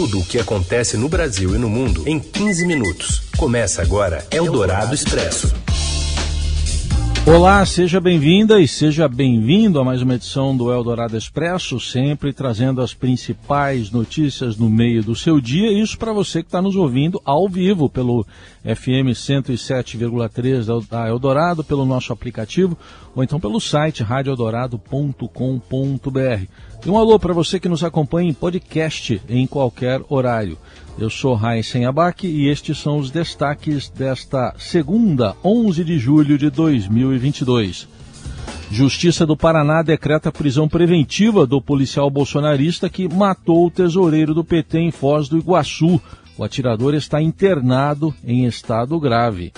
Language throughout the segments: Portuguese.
Tudo o que acontece no Brasil e no mundo em 15 minutos. Começa agora Eldorado Expresso. Olá, seja bem-vinda e seja bem-vindo a mais uma edição do Eldorado Expresso, sempre trazendo as principais notícias no meio do seu dia. Isso para você que está nos ouvindo ao vivo pelo FM 107,3 da Eldorado, pelo nosso aplicativo ou então pelo site radioeldorado.com.br. E um alô para você que nos acompanha em podcast em qualquer horário. Eu sou Raíssen Abac e estes são os destaques desta segunda, 11 de julho de 2022. Justiça do Paraná decreta prisão preventiva do policial bolsonarista que matou o tesoureiro do PT em Foz do Iguaçu. O atirador está internado em estado grave.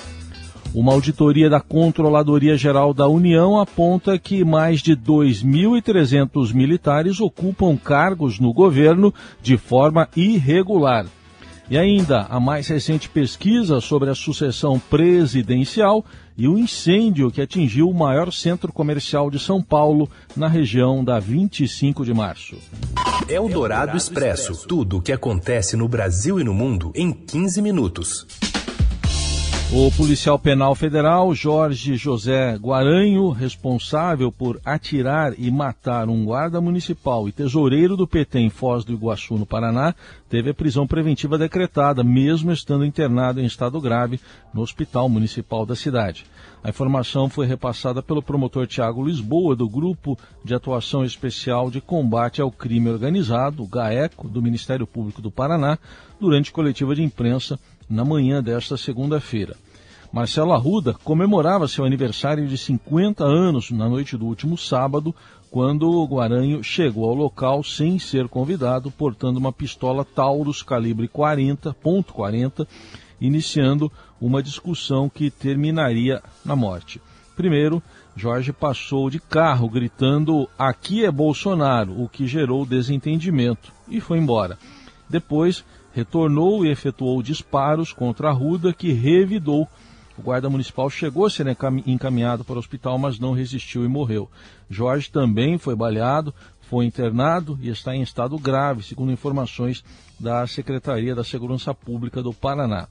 Uma auditoria da Controladoria Geral da União aponta que mais de 2.300 militares ocupam cargos no governo de forma irregular. E ainda a mais recente pesquisa sobre a sucessão presidencial e o incêndio que atingiu o maior centro comercial de São Paulo, na região da 25 de março. É o Dourado Expresso tudo o que acontece no Brasil e no mundo em 15 minutos. O policial penal federal Jorge José Guaranho, responsável por atirar e matar um guarda municipal e tesoureiro do PT em Foz do Iguaçu, no Paraná, teve a prisão preventiva decretada, mesmo estando internado em estado grave no hospital municipal da cidade. A informação foi repassada pelo promotor Tiago Lisboa, do Grupo de Atuação Especial de Combate ao Crime Organizado, GAECO, do Ministério Público do Paraná, durante coletiva de imprensa na manhã desta segunda-feira. Marcelo Arruda comemorava seu aniversário de 50 anos na noite do último sábado, quando o Guaranho chegou ao local sem ser convidado, portando uma pistola Taurus calibre 40.40, iniciando uma discussão que terminaria na morte. Primeiro, Jorge passou de carro gritando: "Aqui é Bolsonaro", o que gerou desentendimento e foi embora. Depois, retornou e efetuou disparos contra a Ruda, que revidou. O guarda municipal chegou a ser encaminhado para o hospital, mas não resistiu e morreu. Jorge também foi baleado, foi internado e está em estado grave, segundo informações da Secretaria da Segurança Pública do Paraná.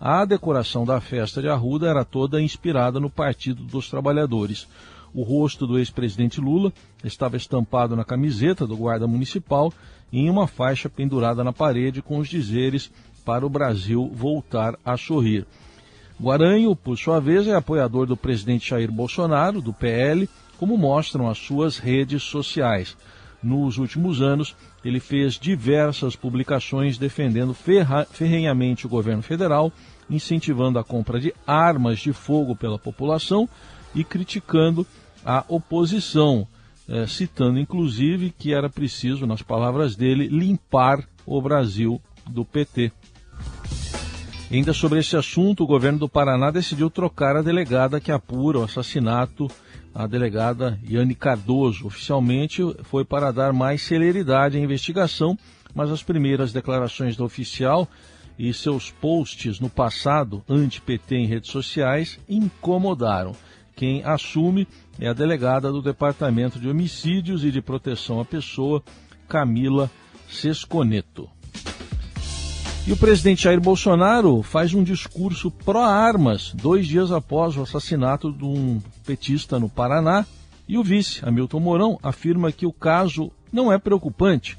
A decoração da festa de Arruda era toda inspirada no Partido dos Trabalhadores. O rosto do ex-presidente Lula estava estampado na camiseta do guarda municipal em uma faixa pendurada na parede com os dizeres para o Brasil voltar a sorrir. Guaranho, por sua vez, é apoiador do presidente Jair Bolsonaro, do PL, como mostram as suas redes sociais. Nos últimos anos, ele fez diversas publicações defendendo ferrenhamente o governo federal, incentivando a compra de armas de fogo pela população e criticando a oposição, é, citando inclusive que era preciso, nas palavras dele, limpar o Brasil do PT. Ainda sobre esse assunto, o governo do Paraná decidiu trocar a delegada que apura o assassinato, a delegada Yane Cardoso. Oficialmente foi para dar mais celeridade à investigação, mas as primeiras declarações do oficial e seus posts no passado anti-PT em redes sociais incomodaram. Quem assume é a delegada do Departamento de Homicídios e de Proteção à Pessoa, Camila Sesconeto. E o presidente Jair Bolsonaro faz um discurso pró-armas dois dias após o assassinato de um petista no Paraná. E o vice, Hamilton Mourão, afirma que o caso não é preocupante.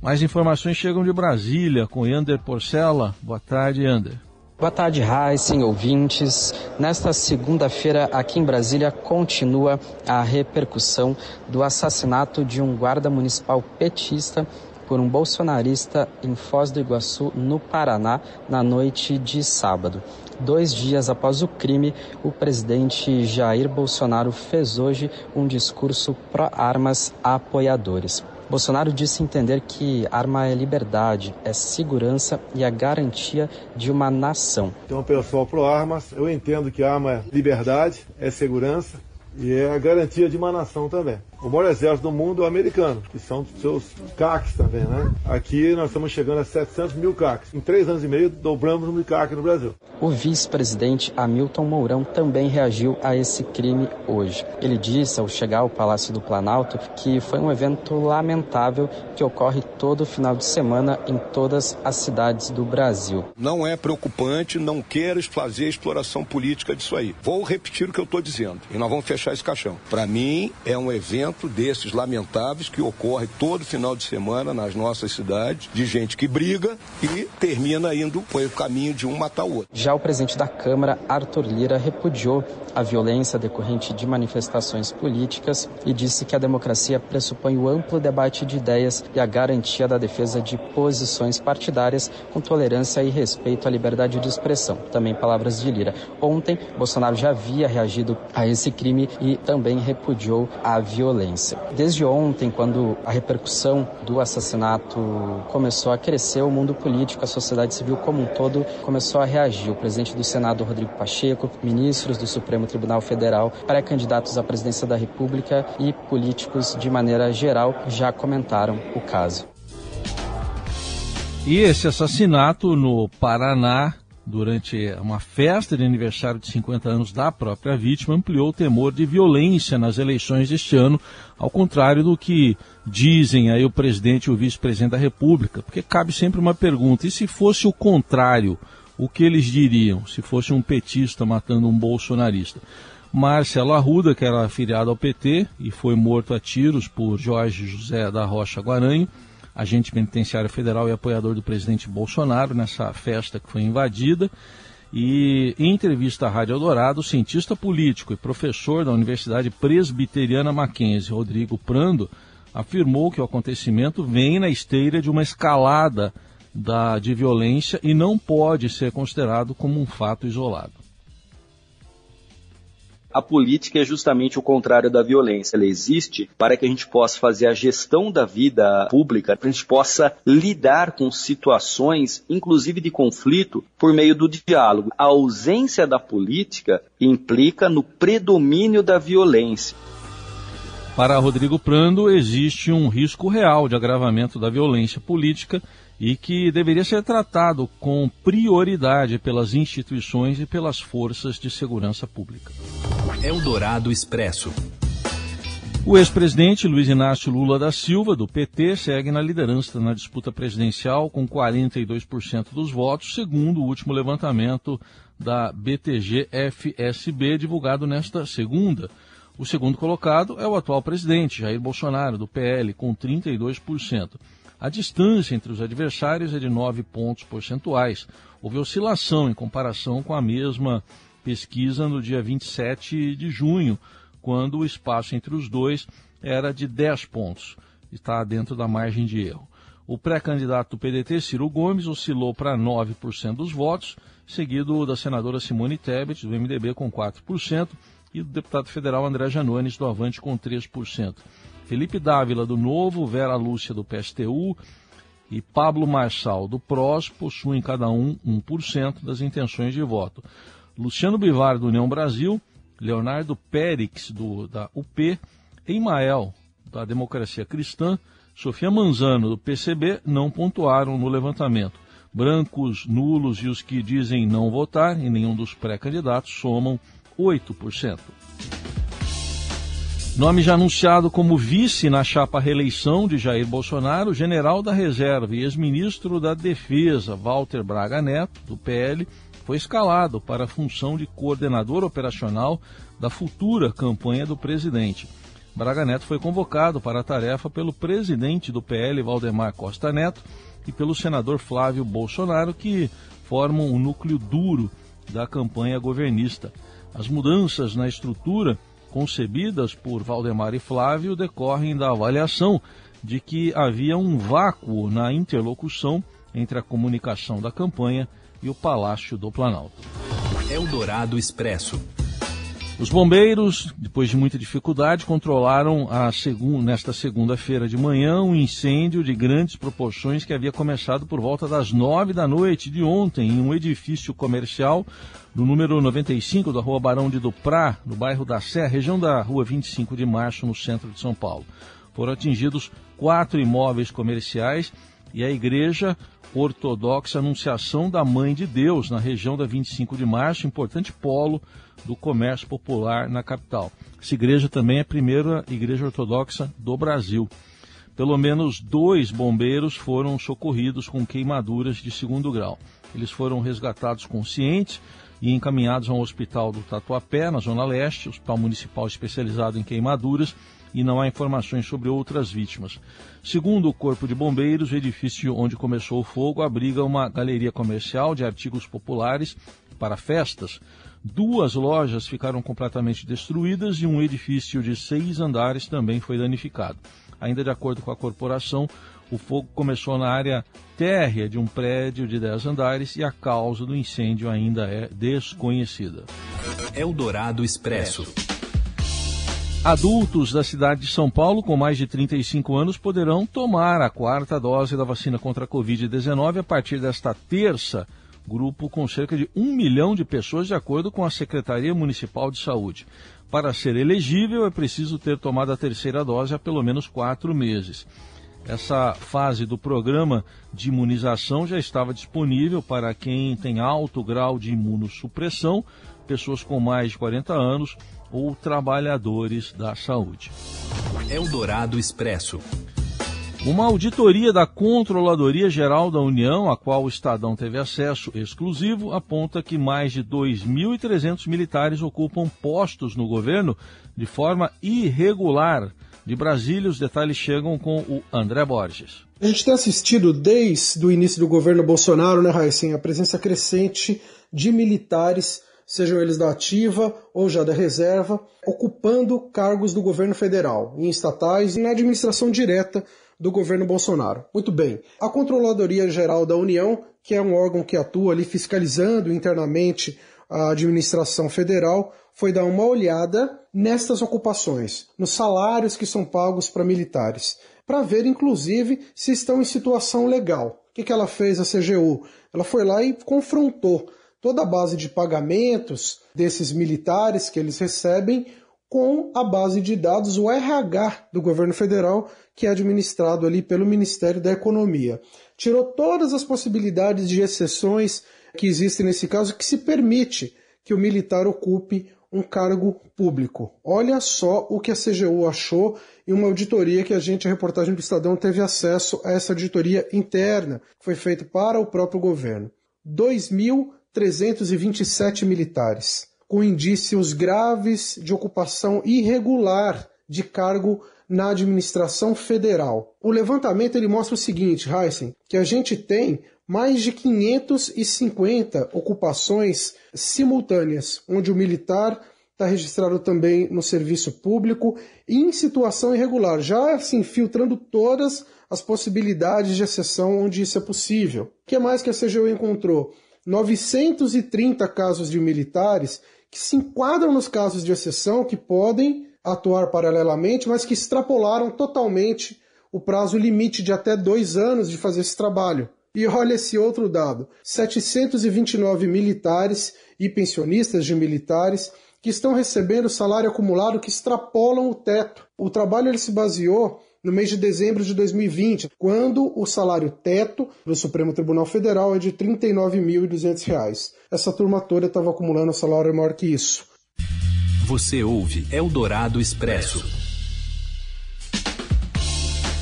Mais informações chegam de Brasília com Yander Porcela. Boa tarde, Yander. Boa tarde, Heisen, ouvintes. Nesta segunda-feira, aqui em Brasília, continua a repercussão do assassinato de um guarda municipal petista por um bolsonarista em Foz do Iguaçu, no Paraná, na noite de sábado. Dois dias após o crime, o presidente Jair Bolsonaro fez hoje um discurso pró-armas a apoiadores. Bolsonaro disse entender que arma é liberdade, é segurança e a garantia de uma nação. Então, pessoal pro armas, eu entendo que arma é liberdade, é segurança e é a garantia de uma nação também. O maior exército do mundo é o americano, que são seus CACs também, né? Aqui nós estamos chegando a 700 mil CACs. Em três anos e meio, dobramos o número de CAC no Brasil. O vice-presidente Hamilton Mourão também reagiu a esse crime hoje. Ele disse, ao chegar ao Palácio do Planalto, que foi um evento lamentável que ocorre todo final de semana em todas as cidades do Brasil. Não é preocupante, não quero fazer exploração política disso aí. Vou repetir o que eu estou dizendo e nós vamos fechar esse caixão. Para mim, é um evento desses lamentáveis que ocorre todo final de semana nas nossas cidades, de gente que briga e termina indo pelo caminho de um matar o outro. Já o presidente da Câmara, Arthur Lira, repudiou a violência decorrente de manifestações políticas e disse que a democracia pressupõe o amplo debate de ideias e a garantia da defesa de posições partidárias com tolerância e respeito à liberdade de expressão. Também palavras de Lira. Ontem, Bolsonaro já havia reagido a esse crime e também repudiou a violência violência. Desde ontem, quando a repercussão do assassinato começou a crescer, o mundo político, a sociedade civil como um todo começou a reagir. O presidente do Senado, Rodrigo Pacheco, ministros do Supremo Tribunal Federal, pré-candidatos à presidência da República e políticos de maneira geral já comentaram o caso. E esse assassinato no Paraná durante uma festa de aniversário de 50 anos da própria vítima, ampliou o temor de violência nas eleições deste ano, ao contrário do que dizem aí o presidente e o vice-presidente da República, porque cabe sempre uma pergunta: e se fosse o contrário, o que eles diriam? Se fosse um petista matando um bolsonarista? Marcelo Arruda, que era afiliado ao PT e foi morto a tiros por Jorge José da Rocha Guaranho, agente penitenciário federal e apoiador do presidente Bolsonaro nessa festa que foi invadida. E em entrevista à Rádio Eldorado, o cientista político e professor da Universidade Presbiteriana Mackenzie, Rodrigo Prando, afirmou que o acontecimento vem na esteira de uma escalada da, de violência e não pode ser considerado como um fato isolado a política é justamente o contrário da violência. Ela existe para que a gente possa fazer a gestão da vida pública, para a gente possa lidar com situações, inclusive de conflito, por meio do diálogo. A ausência da política implica no predomínio da violência. Para Rodrigo Prando, existe um risco real de agravamento da violência política e que deveria ser tratado com prioridade pelas instituições e pelas forças de segurança pública. Eldorado Expresso. O ex-presidente Luiz Inácio Lula da Silva, do PT, segue na liderança na disputa presidencial com 42% dos votos, segundo o último levantamento da BTG-FSB, divulgado nesta segunda. O segundo colocado é o atual presidente, Jair Bolsonaro, do PL, com 32%. A distância entre os adversários é de 9 pontos percentuais. Houve oscilação em comparação com a mesma pesquisa no dia 27 de junho, quando o espaço entre os dois era de 10 pontos. Está dentro da margem de erro. O pré-candidato do PDT, Ciro Gomes, oscilou para 9% dos votos, seguido da senadora Simone Tebet, do MDB, com 4%, e do deputado federal André Janones, do Avante, com 3%. Felipe Dávila, do Novo, Vera Lúcia, do PSTU e Pablo Marçal, do PROS, possuem cada um 1% das intenções de voto. Luciano Bivar, do União Brasil, Leonardo Périx, do, da UP, Emael, da Democracia Cristã, Sofia Manzano, do PCB, não pontuaram no levantamento. Brancos, nulos e os que dizem não votar em nenhum dos pré-candidatos somam 8%. Nome já anunciado como vice na chapa reeleição de Jair Bolsonaro, general da reserva e ex-ministro da Defesa, Walter Braga Neto, do PL, foi escalado para a função de coordenador operacional da futura campanha do presidente. Braga Neto foi convocado para a tarefa pelo presidente do PL, Valdemar Costa Neto, e pelo senador Flávio Bolsonaro, que formam o um núcleo duro da campanha governista. As mudanças na estrutura concebidas por Valdemar e Flávio decorrem da avaliação de que havia um vácuo na interlocução entre a comunicação da campanha e o Palácio do Planalto. Eldorado Expresso. Os bombeiros, depois de muita dificuldade, controlaram segun, nesta segunda-feira de manhã um incêndio de grandes proporções que havia começado por volta das nove da noite de ontem em um edifício comercial no número 95 da Rua Barão de Duprá, no bairro da Sé, região da Rua 25 de Março, no centro de São Paulo. Foram atingidos quatro imóveis comerciais e a igreja ortodoxa Anunciação da Mãe de Deus, na região da 25 de Março, importante polo do comércio popular na capital. Essa igreja também é a primeira igreja ortodoxa do Brasil. Pelo menos dois bombeiros foram socorridos com queimaduras de segundo grau. Eles foram resgatados conscientes e encaminhados a um hospital do Tatuapé, na Zona Leste, hospital municipal especializado em queimaduras, e não há informações sobre outras vítimas. Segundo o Corpo de Bombeiros, o edifício onde começou o fogo abriga uma galeria comercial de artigos populares para festas. Duas lojas ficaram completamente destruídas e um edifício de seis andares também foi danificado. Ainda de acordo com a corporação, o fogo começou na área térrea de um prédio de 10 andares e a causa do incêndio ainda é desconhecida. Eldorado Expresso. Adultos da cidade de São Paulo com mais de 35 anos poderão tomar a quarta dose da vacina contra a Covid-19 a partir desta terça. Grupo com cerca de um milhão de pessoas, de acordo com a Secretaria Municipal de Saúde. Para ser elegível, é preciso ter tomado a terceira dose há pelo menos quatro meses. Essa fase do programa de imunização já estava disponível para quem tem alto grau de imunossupressão, pessoas com mais de 40 anos ou trabalhadores da saúde. Eldorado Expresso. Uma auditoria da Controladoria Geral da União, a qual o Estadão teve acesso exclusivo, aponta que mais de 2.300 militares ocupam postos no governo de forma irregular. De Brasília, os detalhes chegam com o André Borges. A gente tem assistido desde o início do governo Bolsonaro, né, Raíssen, a presença crescente de militares sejam eles da ativa ou já da reserva, ocupando cargos do governo federal, em estatais e na administração direta do governo Bolsonaro. Muito bem. A Controladoria Geral da União, que é um órgão que atua ali fiscalizando internamente a administração federal, foi dar uma olhada nestas ocupações, nos salários que são pagos para militares, para ver inclusive se estão em situação legal. O que, que ela fez a CGU? Ela foi lá e confrontou toda a base de pagamentos desses militares que eles recebem com a base de dados, o RH do governo federal, que é administrado ali pelo Ministério da Economia. Tirou todas as possibilidades de exceções que existem nesse caso, que se permite que o militar ocupe um cargo público. Olha só o que a CGU achou e uma auditoria que a gente, a reportagem do Estadão, teve acesso a essa auditoria interna, que foi feita para o próprio governo. 2.000 327 militares, com indícios graves de ocupação irregular de cargo na administração federal. O levantamento ele mostra o seguinte, Heisen, que a gente tem mais de 550 ocupações simultâneas, onde o militar está registrado também no serviço público em situação irregular, já se infiltrando todas as possibilidades de exceção onde isso é possível. O que mais que a CGU encontrou? 930 casos de militares que se enquadram nos casos de exceção, que podem atuar paralelamente, mas que extrapolaram totalmente o prazo limite de até dois anos de fazer esse trabalho. E olha esse outro dado: 729 militares e pensionistas de militares que estão recebendo salário acumulado que extrapolam o teto. O trabalho ele se baseou no mês de dezembro de 2020, quando o salário teto do Supremo Tribunal Federal é de R$ 39.200. Essa turma toda estava acumulando salário maior que isso. Você ouve Eldorado Expresso.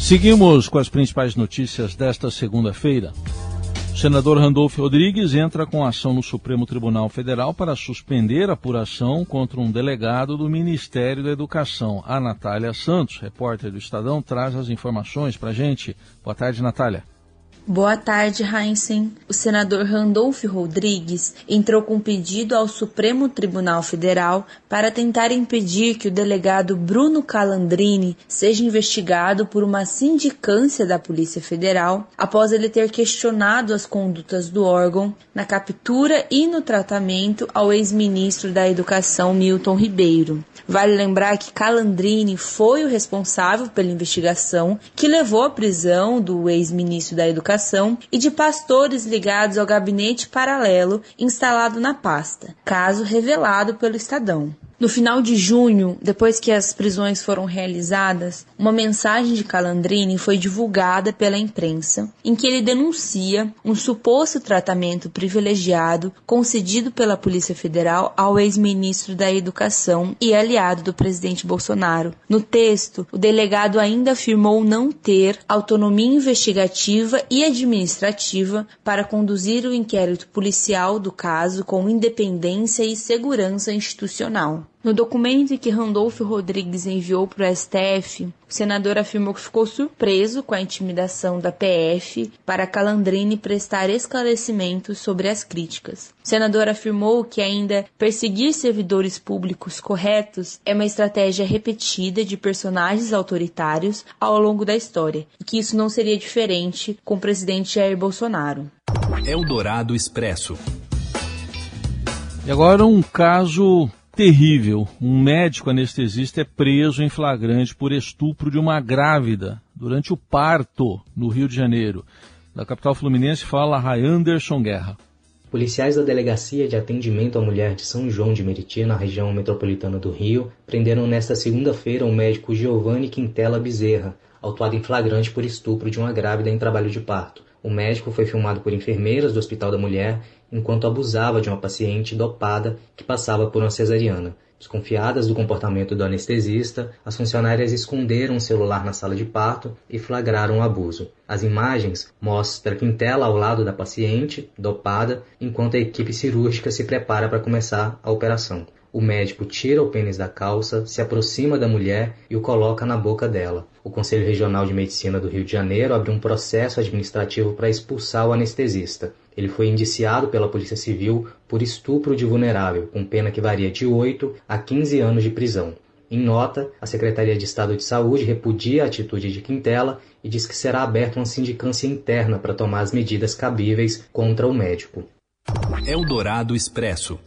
Seguimos com as principais notícias desta segunda-feira. O senador Randolfo Rodrigues entra com ação no Supremo Tribunal Federal para suspender a apuração contra um delegado do Ministério da Educação. A Natália Santos, repórter do Estadão, traz as informações para a gente. Boa tarde, Natália. Boa tarde, Heinzen. O senador Randolph Rodrigues entrou com pedido ao Supremo Tribunal Federal para tentar impedir que o delegado Bruno Calandrini seja investigado por uma sindicância da Polícia Federal após ele ter questionado as condutas do órgão na captura e no tratamento ao ex-ministro da Educação Milton Ribeiro. Vale lembrar que Calandrini foi o responsável pela investigação que levou à prisão do ex-ministro da Educação e de pastores ligados ao gabinete paralelo instalado na pasta, caso revelado pelo Estadão. No final de junho, depois que as prisões foram realizadas, uma mensagem de Calandrini foi divulgada pela imprensa, em que ele denuncia um suposto tratamento privilegiado concedido pela Polícia Federal ao ex-ministro da Educação e aliado do presidente Bolsonaro. No texto, o delegado ainda afirmou não ter autonomia investigativa e administrativa para conduzir o inquérito policial do caso com independência e segurança institucional. No documento que Randolfo Rodrigues enviou para o STF, o senador afirmou que ficou surpreso com a intimidação da PF para Calandrini prestar esclarecimentos sobre as críticas. O senador afirmou que ainda perseguir servidores públicos corretos é uma estratégia repetida de personagens autoritários ao longo da história e que isso não seria diferente com o presidente Jair Bolsonaro. Eldorado Expresso. E agora um caso terrível. Um médico anestesista é preso em flagrante por estupro de uma grávida durante o parto no Rio de Janeiro. Da capital fluminense fala Ray Anderson Guerra. Policiais da Delegacia de Atendimento à Mulher de São João de Meriti, na região metropolitana do Rio, prenderam nesta segunda-feira o médico Giovanni Quintela Bezerra, autuado em flagrante por estupro de uma grávida em trabalho de parto. O médico foi filmado por enfermeiras do Hospital da Mulher enquanto abusava de uma paciente dopada que passava por uma cesariana. Desconfiadas do comportamento do anestesista, as funcionárias esconderam o celular na sala de parto e flagraram o abuso. As imagens mostram Quintela ao lado da paciente, dopada, enquanto a equipe cirúrgica se prepara para começar a operação. O médico tira o pênis da calça, se aproxima da mulher e o coloca na boca dela. O Conselho Regional de Medicina do Rio de Janeiro abriu um processo administrativo para expulsar o anestesista. Ele foi indiciado pela Polícia Civil por estupro de vulnerável, com pena que varia de 8 a 15 anos de prisão. Em nota, a Secretaria de Estado de Saúde repudia a atitude de Quintela e diz que será aberta uma sindicância interna para tomar as medidas cabíveis contra o médico. Eldorado Expresso.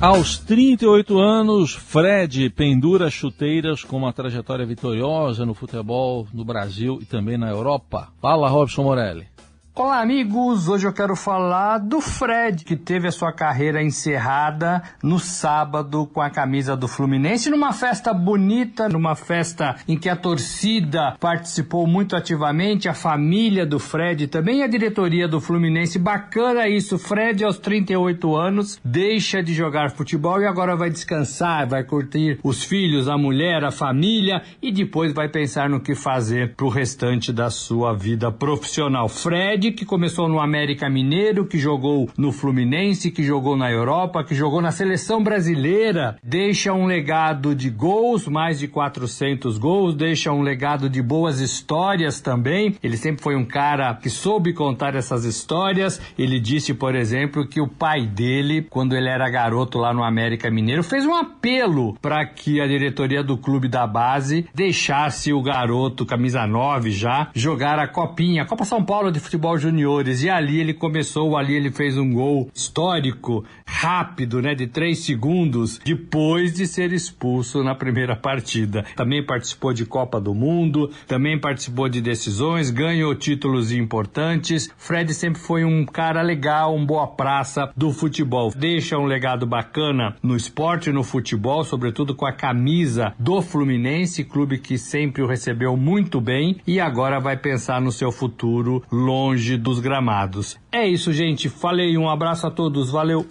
Aos 38 anos, Fred pendura chuteiras com uma trajetória vitoriosa no futebol no Brasil e também na Europa. Fala, Robson Morelli. Olá, amigos! Hoje eu quero falar do Fred, que teve a sua carreira encerrada no sábado com a camisa do Fluminense, numa festa bonita, numa festa em que a torcida participou muito ativamente, a família do Fred também, a diretoria do Fluminense. Bacana isso, Fred, aos 38 anos, deixa de jogar futebol e agora vai descansar, vai curtir os filhos, a mulher, a família e depois vai pensar no que fazer pro restante da sua vida profissional. Fred que começou no América Mineiro, que jogou no Fluminense, que jogou na Europa, que jogou na seleção brasileira, deixa um legado de gols, mais de 400 gols, deixa um legado de boas histórias também. Ele sempre foi um cara que soube contar essas histórias. Ele disse, por exemplo, que o pai dele, quando ele era garoto lá no América Mineiro, fez um apelo para que a diretoria do clube da base deixasse o garoto, camisa 9 já, jogar a Copinha, a Copa São Paulo de Futebol Juniores. E ali ele começou, ali ele fez um gol histórico, rápido, né, de três segundos, depois de ser expulso na primeira partida. Também participou de Copa do Mundo, também participou de decisões, ganhou títulos importantes. Fred sempre foi um cara legal, um boa praça do futebol. Deixa um legado bacana no esporte no futebol, sobretudo com a camisa do Fluminense, clube que sempre o recebeu muito bem e agora vai pensar no seu futuro longe longe dos gramados. É isso, gente. Falei, um abraço a todos, valeu!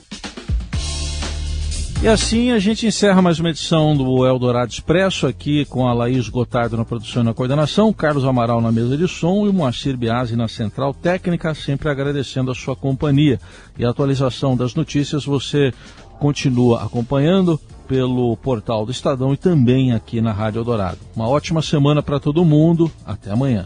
E assim a gente encerra mais uma edição do Eldorado Expresso, aqui com a Laís Gotardo na produção e na coordenação, Carlos Amaral na mesa de som e o Moacir Biasi na central técnica, sempre agradecendo a sua companhia. E a atualização das notícias você continua acompanhando pelo portal do Estadão e também aqui na Rádio Eldorado. Uma ótima semana para todo mundo, até amanhã.